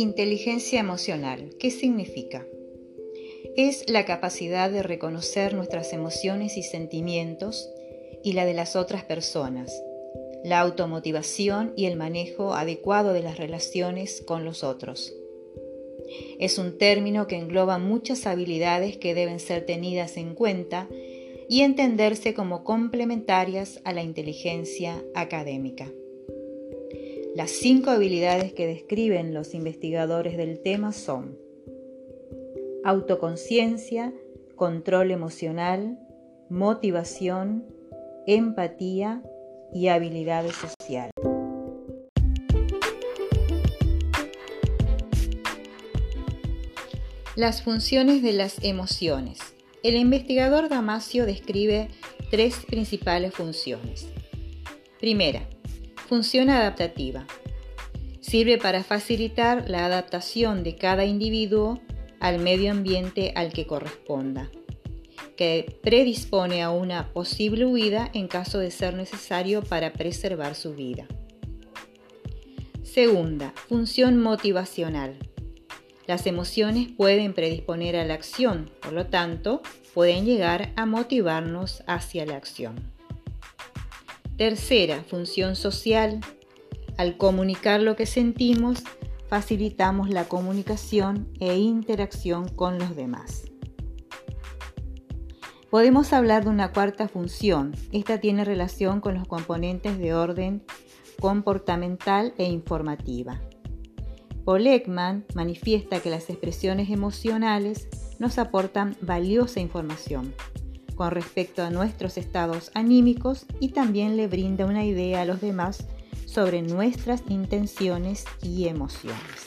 Inteligencia emocional, ¿qué significa? Es la capacidad de reconocer nuestras emociones y sentimientos y la de las otras personas, la automotivación y el manejo adecuado de las relaciones con los otros. Es un término que engloba muchas habilidades que deben ser tenidas en cuenta y entenderse como complementarias a la inteligencia académica. Las cinco habilidades que describen los investigadores del tema son autoconciencia, control emocional, motivación, empatía y habilidades sociales. Las funciones de las emociones. El investigador Damasio describe tres principales funciones. Primera, función adaptativa. Sirve para facilitar la adaptación de cada individuo al medio ambiente al que corresponda, que predispone a una posible huida en caso de ser necesario para preservar su vida. Segunda, función motivacional. Las emociones pueden predisponer a la acción, por lo tanto, pueden llegar a motivarnos hacia la acción. Tercera, función social. Al comunicar lo que sentimos, facilitamos la comunicación e interacción con los demás. Podemos hablar de una cuarta función. Esta tiene relación con los componentes de orden comportamental e informativa. Paul manifiesta que las expresiones emocionales nos aportan valiosa información, con respecto a nuestros estados anímicos y también le brinda una idea a los demás sobre nuestras intenciones y emociones.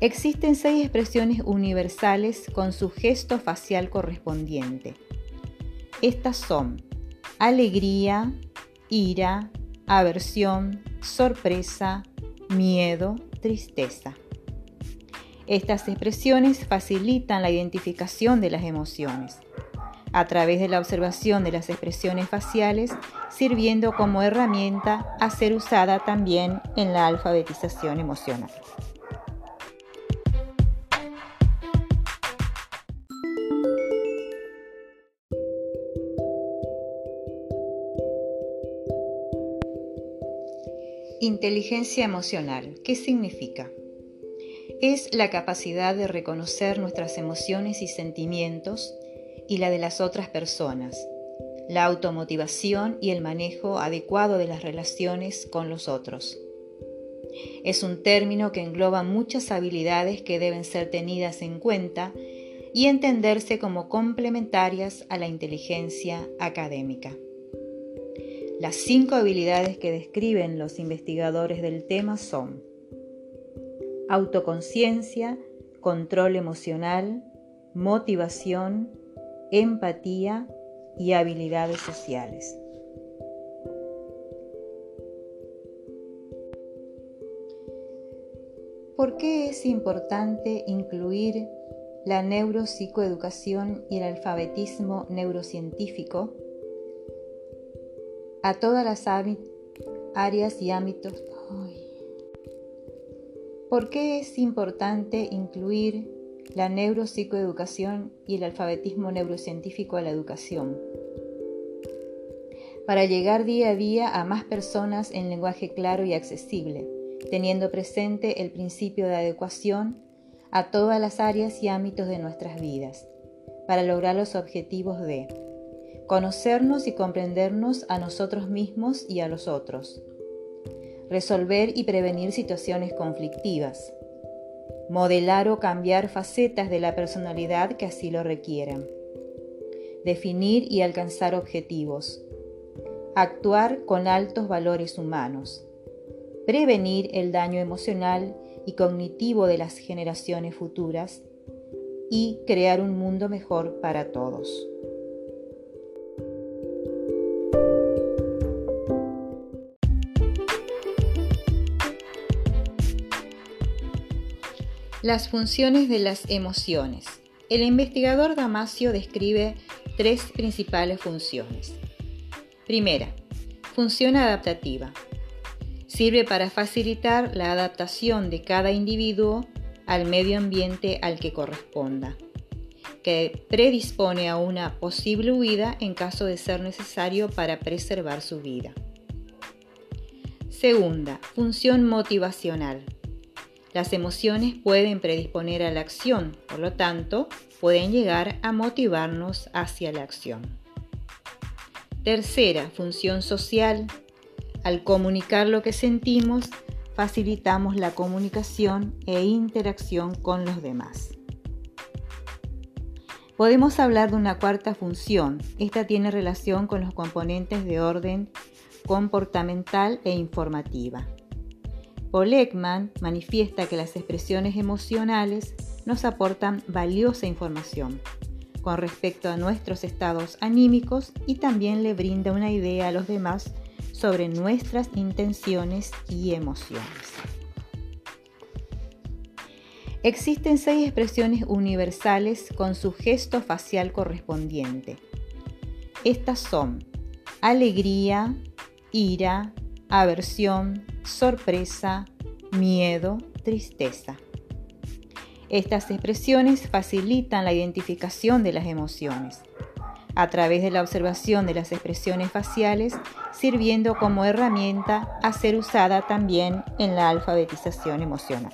Existen seis expresiones universales con su gesto facial correspondiente. Estas son alegría, ira, aversión, sorpresa, miedo, tristeza. Estas expresiones facilitan la identificación de las emociones a través de la observación de las expresiones faciales, sirviendo como herramienta a ser usada también en la alfabetización emocional. Inteligencia emocional, ¿qué significa? Es la capacidad de reconocer nuestras emociones y sentimientos y la de las otras personas, la automotivación y el manejo adecuado de las relaciones con los otros. Es un término que engloba muchas habilidades que deben ser tenidas en cuenta y entenderse como complementarias a la inteligencia académica. Las cinco habilidades que describen los investigadores del tema son autoconciencia, control emocional, motivación, empatía y habilidades sociales. ¿Por qué es importante incluir la neuropsicoeducación y el alfabetismo neurocientífico a todas las áreas y ámbitos? ¿Por qué es importante incluir la neuropsicoeducación y el alfabetismo neurocientífico a la educación? Para llegar día a día a más personas en lenguaje claro y accesible, teniendo presente el principio de adecuación a todas las áreas y ámbitos de nuestras vidas, para lograr los objetivos de conocernos y comprendernos a nosotros mismos y a los otros, resolver y prevenir situaciones conflictivas, modelar o cambiar facetas de la personalidad que así lo requieran, definir y alcanzar objetivos, actuar con altos valores humanos, prevenir el daño emocional y cognitivo de las generaciones futuras. Y crear un mundo mejor para todos. Las funciones de las emociones. El investigador Damasio describe tres principales funciones. Primera, función adaptativa. Sirve para facilitar la adaptación de cada individuo al medio ambiente al que corresponda, que predispone a una posible huida en caso de ser necesario para preservar su vida. Segunda, función motivacional. Las emociones pueden predisponer a la acción, por lo tanto, pueden llegar a motivarnos hacia la acción. Tercera, función social. Al comunicar lo que sentimos, facilitamos la comunicación e interacción con los demás. Podemos hablar de una cuarta función. Esta tiene relación con los componentes de orden comportamental e informativa. Paul manifiesta que las expresiones emocionales nos aportan valiosa información con respecto a nuestros estados anímicos y también le brinda una idea a los demás sobre nuestras intenciones y emociones. Existen seis expresiones universales con su gesto facial correspondiente. Estas son alegría, ira, aversión, sorpresa, miedo, tristeza. Estas expresiones facilitan la identificación de las emociones a través de la observación de las expresiones faciales, sirviendo como herramienta a ser usada también en la alfabetización emocional.